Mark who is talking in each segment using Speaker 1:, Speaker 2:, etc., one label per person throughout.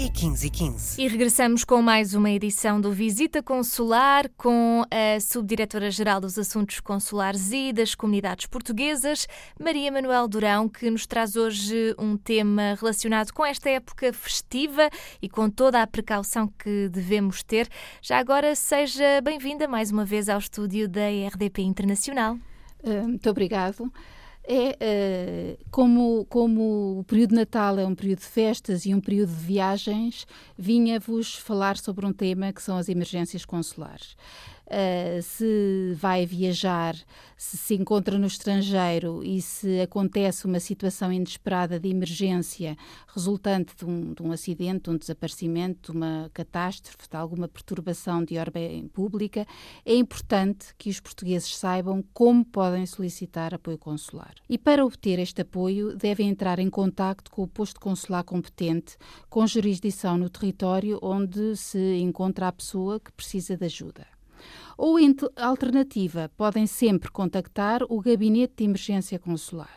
Speaker 1: e 15 e 15.
Speaker 2: E regressamos com mais uma edição do Visita Consular com a Subdiretora-Geral dos Assuntos Consulares e das Comunidades Portuguesas, Maria Manuel Durão, que nos traz hoje um tema relacionado com esta época festiva e com toda a precaução que devemos ter. Já agora, seja bem-vinda mais uma vez ao estúdio da RDP Internacional.
Speaker 3: Uh, muito obrigado é uh, como, como o período de Natal é um período de festas e um período de viagens, vinha-vos falar sobre um tema que são as emergências consulares uh, se vai viajar, se se encontra no estrangeiro e se acontece uma situação inesperada de emergência resultante de um, de um acidente, de um desaparecimento, de uma catástrofe, de alguma perturbação de ordem pública, é importante que os portugueses saibam como podem solicitar apoio consular. E para obter este apoio, devem entrar em contacto com o posto consular competente, com jurisdição no território onde se encontra a pessoa que precisa de ajuda. Ou, em alternativa, podem sempre contactar o Gabinete de Emergência Consular,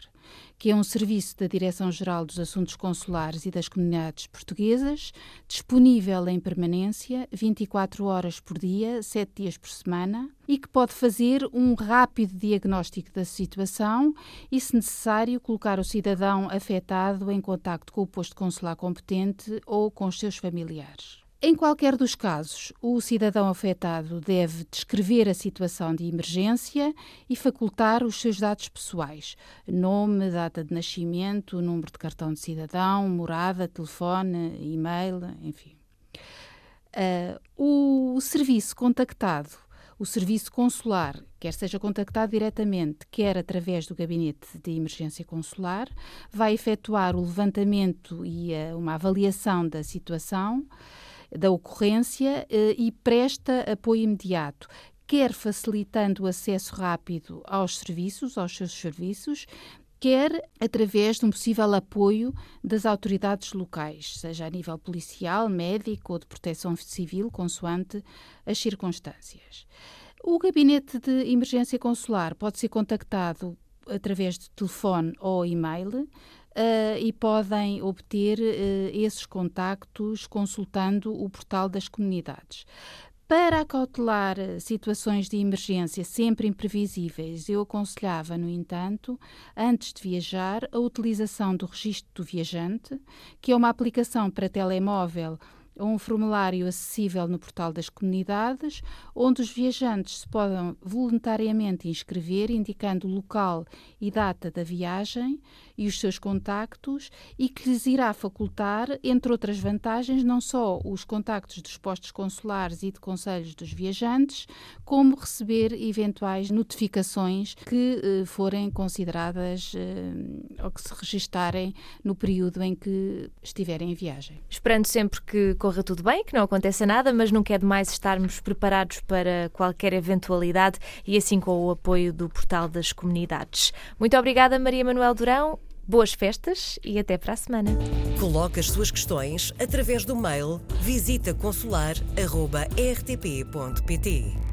Speaker 3: que é um serviço da Direção-Geral dos Assuntos Consulares e das Comunidades Portuguesas, disponível em permanência 24 horas por dia, 7 dias por semana, e que pode fazer um rápido diagnóstico da situação e, se necessário, colocar o cidadão afetado em contacto com o posto consular competente ou com os seus familiares. Em qualquer dos casos, o cidadão afetado deve descrever a situação de emergência e facultar os seus dados pessoais: nome, data de nascimento, número de cartão de cidadão, morada, telefone, e-mail, enfim. Uh, o serviço contactado, o serviço consular, quer seja contactado diretamente, quer através do gabinete de emergência consular, vai efetuar o levantamento e uh, uma avaliação da situação da ocorrência eh, e presta apoio imediato, quer facilitando o acesso rápido aos serviços, aos seus serviços, quer através de um possível apoio das autoridades locais, seja a nível policial, médico ou de proteção civil, consoante as circunstâncias. O gabinete de emergência consular pode ser contactado através de telefone ou e-mail uh, e podem obter uh, esses contactos consultando o portal das comunidades. Para acautelar eh, situações de emergência sempre imprevisíveis, eu aconselhava, no entanto, antes de viajar, a utilização do registro do viajante, que é uma aplicação para telemóvel um formulário acessível no portal das comunidades, onde os viajantes se podem voluntariamente inscrever, indicando o local e data da viagem e os seus contactos, e que lhes irá facultar, entre outras vantagens, não só os contactos dos postos consulares e de conselhos dos viajantes, como receber eventuais notificações que eh, forem consideradas eh, ou que se registarem no período em que estiverem em viagem.
Speaker 2: Esperando sempre que corra tudo bem, que não aconteça nada, mas nunca é demais estarmos preparados para qualquer eventualidade e assim com o apoio do Portal das Comunidades. Muito obrigada, Maria Manuel Durão. Boas festas e até para a semana.
Speaker 1: Coloque as suas questões através do mail visitaconsular.rtp.pt